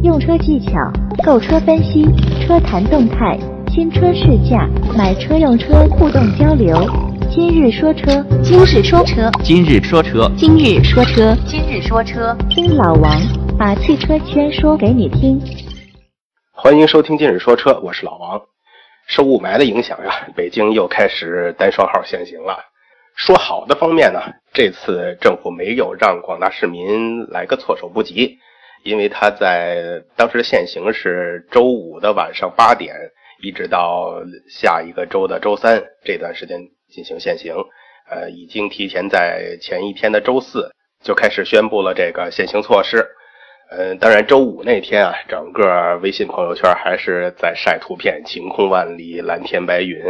用车技巧、购车分析、车谈动态、新车试驾、买车用车互动交流。今日说车，今日说车，今日说车，今日说车，今日说车，听老王把汽车圈说给你听。欢迎收听今日说车，我是老王。受雾霾的影响呀，北京又开始单双号限行了。说好的方面呢，这次政府没有让广大市民来个措手不及，因为他在当时限行是周五的晚上八点，一直到下一个周的周三这段时间进行限行。呃，已经提前在前一天的周四就开始宣布了这个限行措施。嗯，当然，周五那天啊，整个微信朋友圈还是在晒图片，晴空万里，蓝天白云。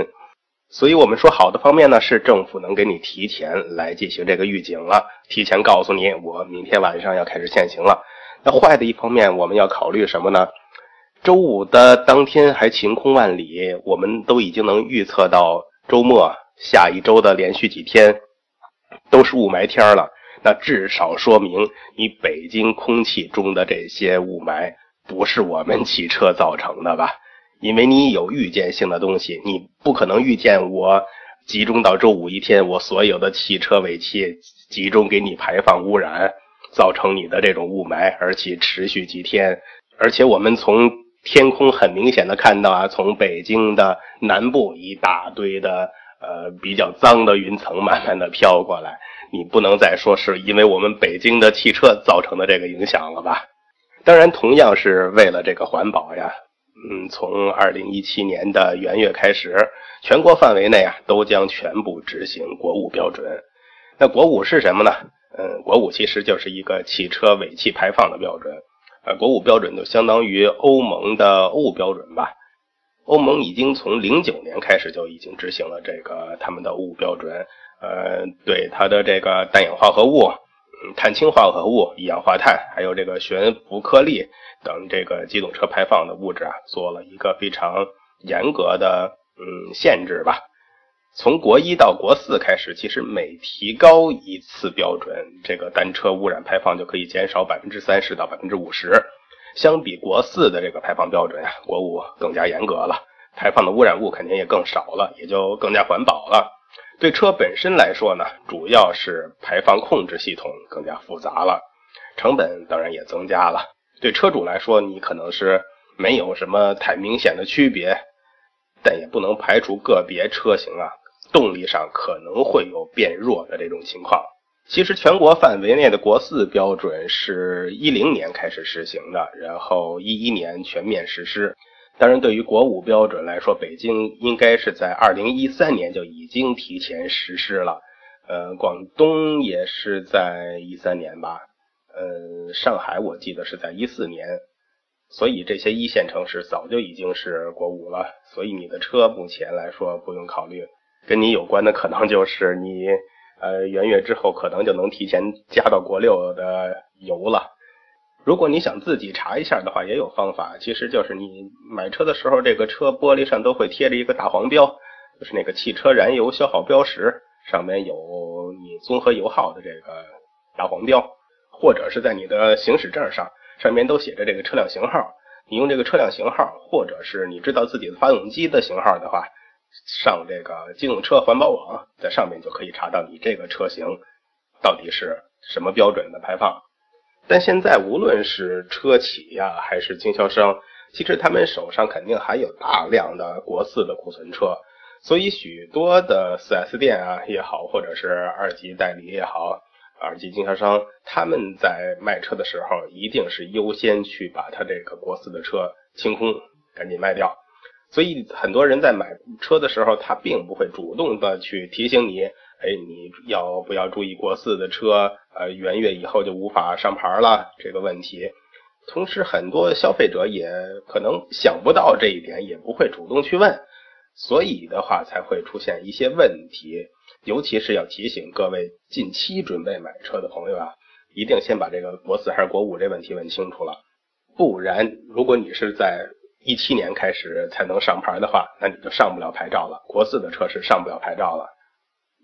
所以，我们说好的方面呢，是政府能给你提前来进行这个预警了，提前告诉你，我明天晚上要开始限行了。那坏的一方面，我们要考虑什么呢？周五的当天还晴空万里，我们都已经能预测到周末下一周的连续几天都是雾霾天了。那至少说明你北京空气中的这些雾霾不是我们汽车造成的吧？因为你有预见性的东西，你不可能预见我集中到周五一天，我所有的汽车尾气集中给你排放污染，造成你的这种雾霾，而且持续几天。而且我们从天空很明显的看到啊，从北京的南部一大堆的呃比较脏的云层慢慢的飘过来。你不能再说是因为我们北京的汽车造成的这个影响了吧？当然，同样是为了这个环保呀。嗯，从二零一七年的元月开始，全国范围内啊都将全部执行国五标准。那国五是什么呢？嗯，国五其实就是一个汽车尾气排放的标准。呃，国五标准就相当于欧盟的欧五标准吧。欧盟已经从零九年开始就已经执行了这个他们的欧五标准。呃，对它的这个氮氧化合物、碳氢化合物、一氧化碳，还有这个悬浮颗粒等这个机动车排放的物质啊，做了一个非常严格的嗯限制吧。从国一到国四开始，其实每提高一次标准，这个单车污染排放就可以减少百分之三十到百分之五十。相比国四的这个排放标准啊，国五更加严格了，排放的污染物肯定也更少了，也就更加环保了。对车本身来说呢，主要是排放控制系统更加复杂了，成本当然也增加了。对车主来说，你可能是没有什么太明显的区别，但也不能排除个别车型啊，动力上可能会有变弱的这种情况。其实全国范围内的国四标准是一零年开始实行的，然后一一年全面实施。当然，对于国五标准来说，北京应该是在二零一三年就已经提前实施了。呃，广东也是在一三年吧。呃，上海我记得是在一四年。所以这些一线城市早就已经是国五了。所以你的车目前来说不用考虑，跟你有关的可能就是你呃元月之后可能就能提前加到国六的油了。如果你想自己查一下的话，也有方法。其实就是你买车的时候，这个车玻璃上都会贴着一个大黄标，就是那个汽车燃油消耗标识，上面有你综合油耗的这个大黄标，或者是在你的行驶证上，上面都写着这个车辆型号。你用这个车辆型号，或者是你知道自己的发动机的型号的话，上这个机动车环保网，在上面就可以查到你这个车型到底是什么标准的排放。但现在无论是车企呀，还是经销商，其实他们手上肯定还有大量的国四的库存车，所以许多的 4S 店啊也好，或者是二级代理也好，二级经销商，他们在卖车的时候，一定是优先去把他这个国四的车清空，赶紧卖掉。所以很多人在买车的时候，他并不会主动的去提醒你。哎，你要不要注意国四的车？呃，元月以后就无法上牌了这个问题。同时，很多消费者也可能想不到这一点，也不会主动去问，所以的话才会出现一些问题。尤其是要提醒各位近期准备买车的朋友啊，一定先把这个国四还是国五这问题问清楚了。不然，如果你是在一七年开始才能上牌的话，那你就上不了牌照了。国四的车是上不了牌照了。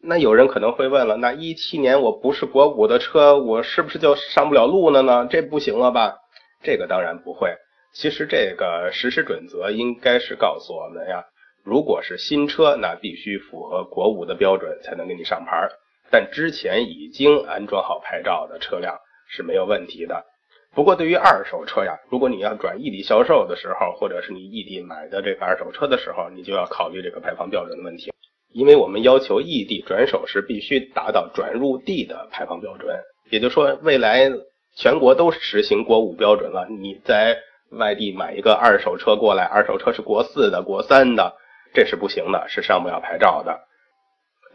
那有人可能会问了，那一七年我不是国五的车，我是不是就上不了路了呢？这不行了吧？这个当然不会。其实这个实施准则应该是告诉我们呀，如果是新车，那必须符合国五的标准才能给你上牌。但之前已经安装好牌照的车辆是没有问题的。不过对于二手车呀，如果你要转异地销售的时候，或者是你异地买的这个二手车的时候，你就要考虑这个排放标准的问题。因为我们要求异地转手时必须达到转入地的排放标准，也就是说，未来全国都实行国五标准了。你在外地买一个二手车过来，二手车是国四的、国三的，这是不行的，是上不了牌照的。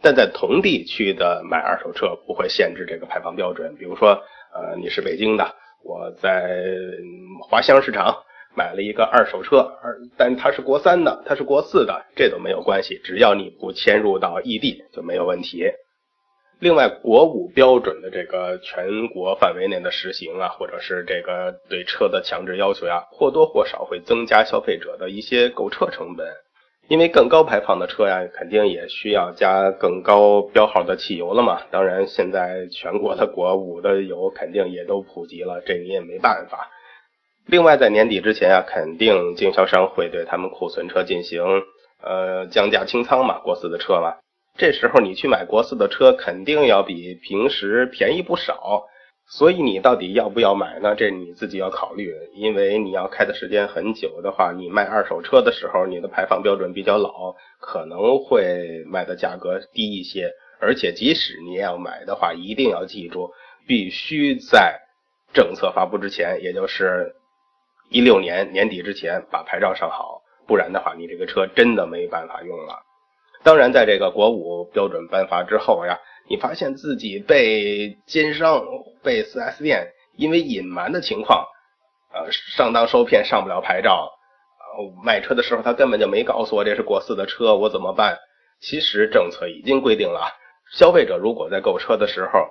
但在同地区的买二手车不会限制这个排放标准，比如说，呃，你是北京的，我在华乡市场买了一个二手车，二但它是国三的，它是国四的，这都没有关系，只要你不迁入到异地就没有问题。另外，国五标准的这个全国范围内的实行啊，或者是这个对车的强制要求呀，或多或少会增加消费者的一些购车成本。因为更高排放的车呀，肯定也需要加更高标号的汽油了嘛。当然，现在全国的国五的油肯定也都普及了，这你也没办法。另外，在年底之前啊，肯定经销商会对他们库存车进行呃降价清仓嘛，国四的车嘛。这时候你去买国四的车，肯定要比平时便宜不少。所以你到底要不要买呢？这你自己要考虑，因为你要开的时间很久的话，你卖二手车的时候，你的排放标准比较老，可能会卖的价格低一些。而且即使你要买的话，一定要记住，必须在政策发布之前，也就是一六年年底之前把牌照上好，不然的话，你这个车真的没办法用了。当然，在这个国五标准颁发之后呀。你发现自己被奸商、被 4S 店因为隐瞒的情况，呃，上当受骗，上不了牌照。呃，卖车的时候他根本就没告诉我这是国四的车，我怎么办？其实政策已经规定了，消费者如果在购车的时候，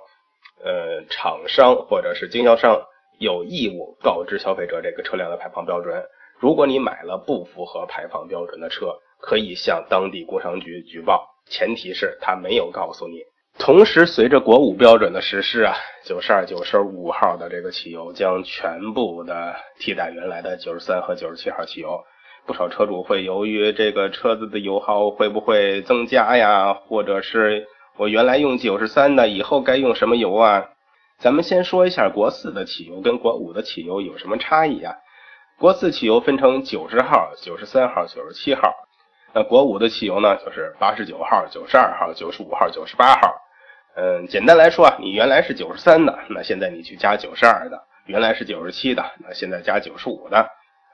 呃，厂商或者是经销商有义务告知消费者这个车辆的排放标准。如果你买了不符合排放标准的车，可以向当地工商局举报，前提是他没有告诉你。同时，随着国五标准的实施啊，九十二、九十五号的这个汽油将全部的替代原来的九十三和九十七号汽油。不少车主会由于，这个车子的油耗会不会增加呀？或者是我原来用九十三的，以后该用什么油啊？咱们先说一下国四的汽油跟国五的汽油有什么差异啊？国四汽油分成九十号、九十三号、九十七号，那国五的汽油呢，就是八十九号、九十二号、九十五号、九十八号。嗯，简单来说啊，你原来是九十三的，那现在你去加九十二的；原来是九十七的，那现在加九十五的。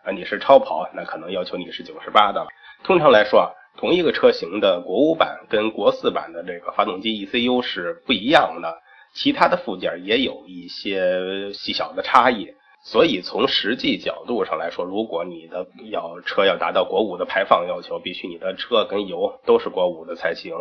啊，你是超跑，那可能要求你是九十八的了。通常来说啊，同一个车型的国五版跟国四版的这个发动机 ECU 是不一样的，其他的附件也有一些细小的差异。所以从实际角度上来说，如果你的要车要达到国五的排放要求，必须你的车跟油都是国五的才行。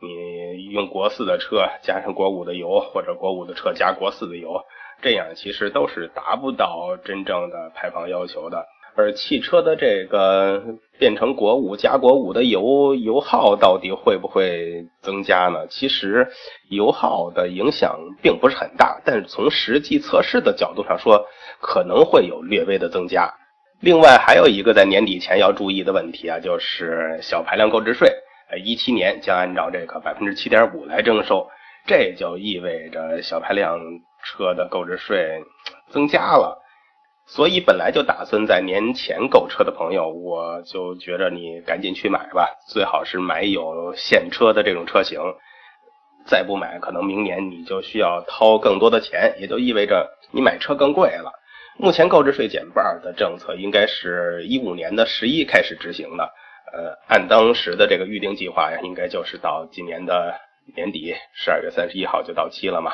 你用国四的车加上国五的油，或者国五的车加国四的油，这样其实都是达不到真正的排放要求的。而汽车的这个变成国五加国五的油，油耗到底会不会增加呢？其实油耗的影响并不是很大，但是从实际测试的角度上说，可能会有略微的增加。另外还有一个在年底前要注意的问题啊，就是小排量购置税。呃，一七年将按照这个百分之七点五来征收，这就意味着小排量车的购置税增加了。所以本来就打算在年前购车的朋友，我就觉着你赶紧去买吧，最好是买有现车的这种车型。再不买，可能明年你就需要掏更多的钱，也就意味着你买车更贵了。目前购置税减半的政策应该是一五年的十一开始执行的。呃，按当时的这个预定计划呀，应该就是到今年的年底，十二月三十一号就到期了嘛。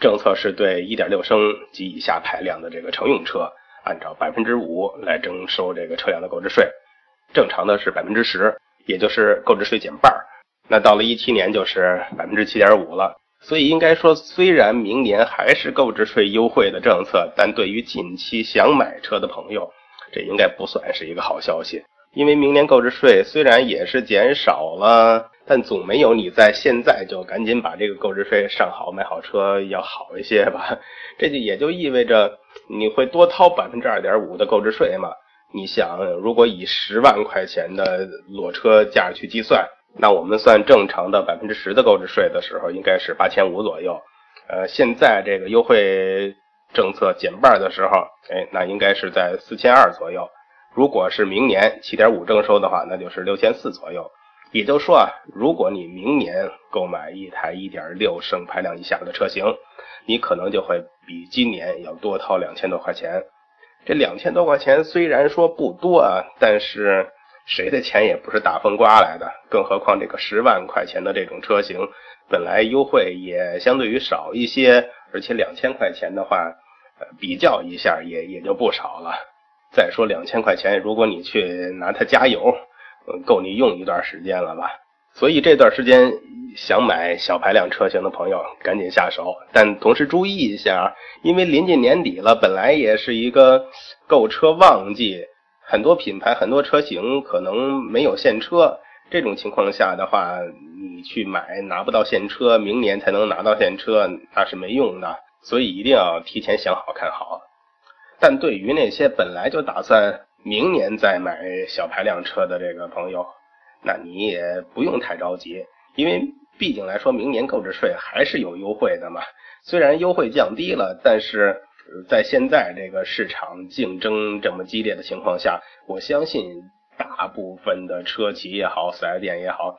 政策是对一点六升及以下排量的这个乘用车，按照百分之五来征收这个车辆的购置税，正常的是百分之十，也就是购置税减半。那到了一七年就是百分之七点五了。所以应该说，虽然明年还是购置税优惠的政策，但对于近期想买车的朋友，这应该不算是一个好消息。因为明年购置税虽然也是减少了，但总没有你在现在就赶紧把这个购置税上好买好车要好一些吧？这就也就意味着你会多掏百分之二点五的购置税嘛？你想，如果以十万块钱的裸车价去计算，那我们算正常的百分之十的购置税的时候，应该是八千五左右。呃，现在这个优惠政策减半的时候，哎，那应该是在四千二左右。如果是明年七点五征收的话，那就是六千四左右。也就是说啊，如果你明年购买一台一点六升排量以下的车型，你可能就会比今年要多掏两千多块钱。这两千多块钱虽然说不多啊，但是谁的钱也不是大风刮来的。更何况这个十万块钱的这种车型。本来优惠也相对于少一些，而且两千块钱的话，比较一下也也就不少了。再说两千块钱，如果你去拿它加油，够你用一段时间了吧？所以这段时间想买小排量车型的朋友，赶紧下手。但同时注意一下，因为临近年底了，本来也是一个购车旺季，很多品牌、很多车型可能没有现车。这种情况下的话，你去买拿不到现车，明年才能拿到现车，那是没用的。所以一定要提前想好看好。但对于那些本来就打算明年再买小排量车的这个朋友，那你也不用太着急，因为毕竟来说明年购置税还是有优惠的嘛。虽然优惠降低了，但是在现在这个市场竞争这么激烈的情况下，我相信。大部分的车企也好，四 S 店也好，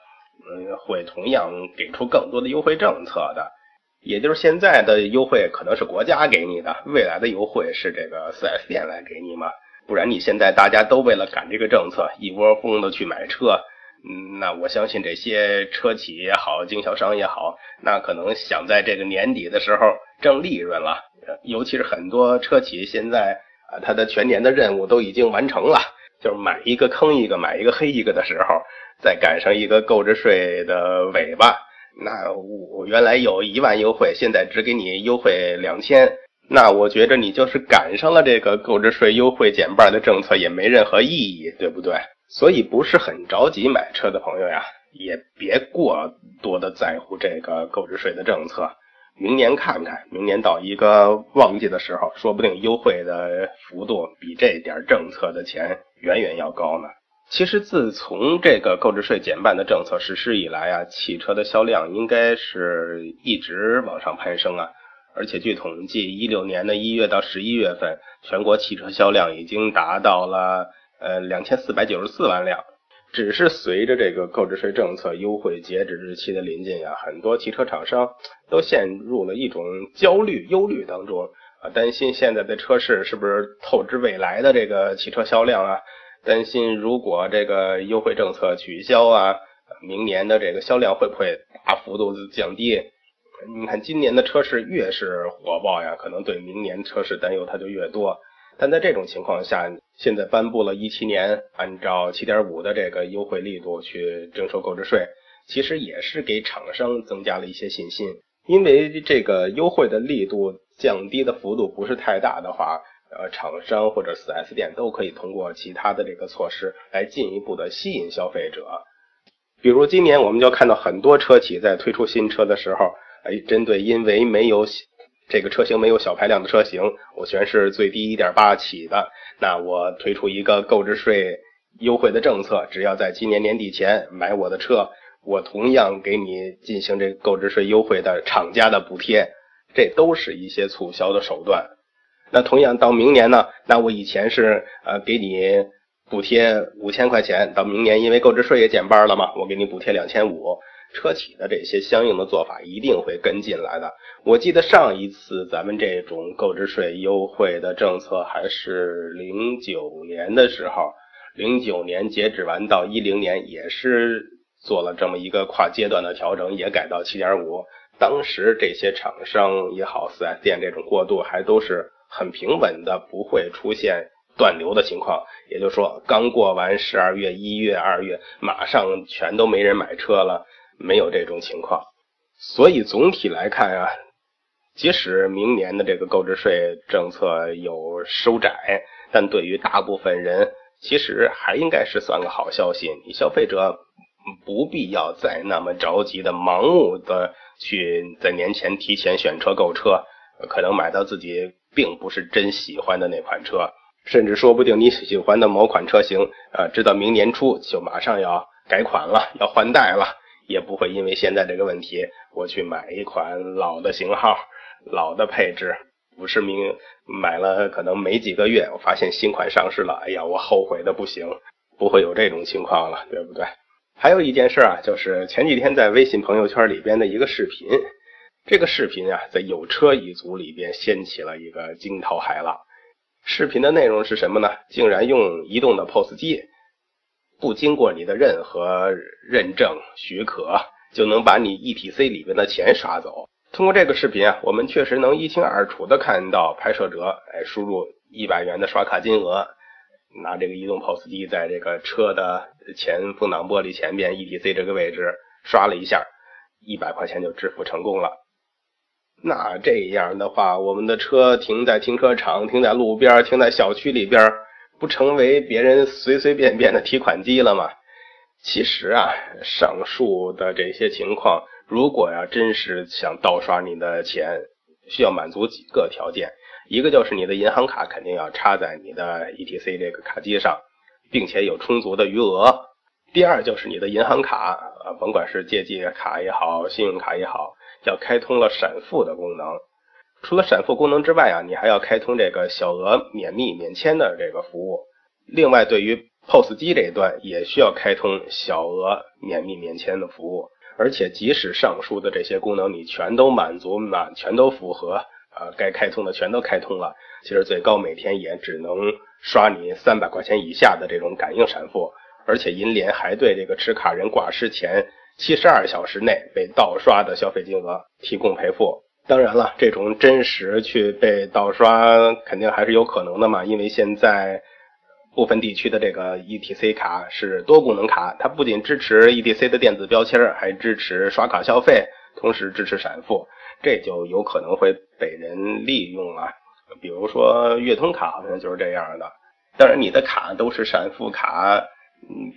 嗯，会同样给出更多的优惠政策的。也就是现在的优惠可能是国家给你的，未来的优惠是这个四 S 店来给你嘛？不然你现在大家都为了赶这个政策，一窝蜂的去买车，嗯，那我相信这些车企也好，经销商也好，那可能想在这个年底的时候挣利润了。尤其是很多车企现在啊，它的全年的任务都已经完成了。就是买一个坑一个，买一个黑一个的时候，再赶上一个购置税的尾巴，那我原来有一万优惠，现在只给你优惠两千，那我觉着你就是赶上了这个购置税优惠减半的政策，也没任何意义，对不对？所以不是很着急买车的朋友呀，也别过多的在乎这个购置税的政策。明年看看，明年到一个旺季的时候，说不定优惠的幅度比这点政策的钱远远要高呢。其实，自从这个购置税减半的政策实施以来啊，汽车的销量应该是一直往上攀升啊。而且据统计，一六年的一月到十一月份，全国汽车销量已经达到了呃两千四百九十四万辆。只是随着这个购置税政策优惠截止日期的临近呀，很多汽车厂商都陷入了一种焦虑、忧虑当中啊，担心现在的车市是不是透支未来的这个汽车销量啊？担心如果这个优惠政策取消啊，明年的这个销量会不会大幅度降低？你看今年的车市越是火爆呀，可能对明年车市担忧它就越多。但在这种情况下，现在颁布了一七年按照七点五的这个优惠力度去征收购置税，其实也是给厂商增加了一些信心。因为这个优惠的力度降低的幅度不是太大的话，呃，厂商或者四 S 店都可以通过其他的这个措施来进一步的吸引消费者。比如今年我们就看到很多车企在推出新车的时候，哎，针对因为没有。这个车型没有小排量的车型，我全是最低一点八起的。那我推出一个购置税优惠的政策，只要在今年年底前买我的车，我同样给你进行这购置税优惠的厂家的补贴。这都是一些促销的手段。那同样到明年呢？那我以前是呃给你补贴五千块钱，到明年因为购置税也减半了嘛，我给你补贴两千五。车企的这些相应的做法一定会跟进来的。我记得上一次咱们这种购置税优惠的政策还是零九年的时候，零九年截止完到一零年也是做了这么一个跨阶段的调整，也改到七点五。当时这些厂商也好，四 S 店这种过渡还都是很平稳的，不会出现断流的情况。也就是说，刚过完十二月、一月、二月，马上全都没人买车了。没有这种情况，所以总体来看啊，即使明年的这个购置税政策有收窄，但对于大部分人其实还应该是算个好消息。你消费者不必要再那么着急的、盲目的去在年前提前选车购车，可能买到自己并不是真喜欢的那款车，甚至说不定你喜欢的某款车型，呃，直到明年初就马上要改款了，要换代了，也不会因为现在这个问题，我去买一款老的型号、老的配置。不是明买了可能没几个月，我发现新款上市了，哎呀，我后悔的不行，不会有这种情况了，对不对？还有一件事啊，就是前几天在微信朋友圈里边的一个视频，这个视频啊，在有车一族里边掀起了一个惊涛骇浪。视频的内容是什么呢？竟然用移动的 POS 机，不经过你的任何认证许可，就能把你 ETC 里边的钱刷走。通过这个视频啊，我们确实能一清二楚的看到拍摄者哎输入一百元的刷卡金额，拿这个移动 POS 机在这个车的前风挡玻璃前边 ETC 这个位置刷了一下，一百块钱就支付成功了。那这样的话，我们的车停在停车场、停在路边、停在小区里边，不成为别人随随便便的提款机了吗？其实啊，上述的这些情况。如果要，真是想盗刷你的钱，需要满足几个条件，一个就是你的银行卡肯定要插在你的 ETC 这个卡机上，并且有充足的余额。第二就是你的银行卡啊，甭管是借记卡也好，信用卡也好，要开通了闪付的功能。除了闪付功能之外啊，你还要开通这个小额免密免签的这个服务。另外，对于 POS 机这一端，也需要开通小额免密免签的服务。而且，即使上述的这些功能你全都满足满，全都符合，啊，该开通的全都开通了，其实最高每天也只能刷你三百块钱以下的这种感应闪付。而且，银联还对这个持卡人挂失前七十二小时内被盗刷的消费金额提供赔付。当然了，这种真实去被盗刷肯定还是有可能的嘛，因为现在。部分地区的这个 ETC 卡是多功能卡，它不仅支持 ETC 的电子标签，还支持刷卡消费，同时支持闪付，这就有可能会被人利用啊。比如说粤通卡好像就是这样的。当然，你的卡都是闪付卡，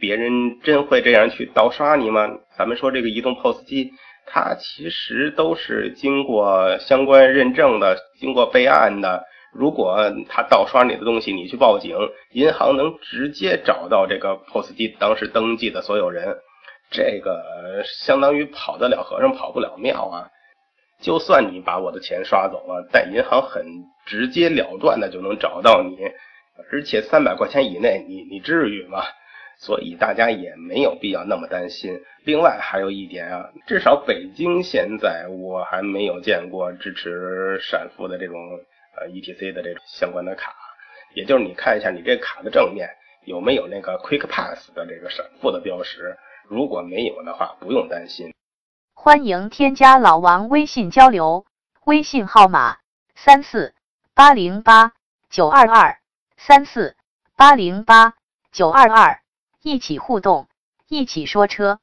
别人真会这样去盗刷你吗？咱们说这个移动 POS 机，它其实都是经过相关认证的，经过备案的。如果他盗刷你的东西，你去报警，银行能直接找到这个 POS 机当时登记的所有人，这个相当于跑得了和尚跑不了庙啊！就算你把我的钱刷走了，但银行很直接了断的就能找到你，而且三百块钱以内，你你至于吗？所以大家也没有必要那么担心。另外还有一点啊，至少北京现在我还没有见过支持闪付的这种。呃，ETC 的这种相关的卡，也就是你看一下你这卡的正面有没有那个 Quick Pass 的这个闪付的标识，如果没有的话，不用担心。欢迎添加老王微信交流，微信号码三四八零八九二二三四八零八九二二，一起互动，一起说车。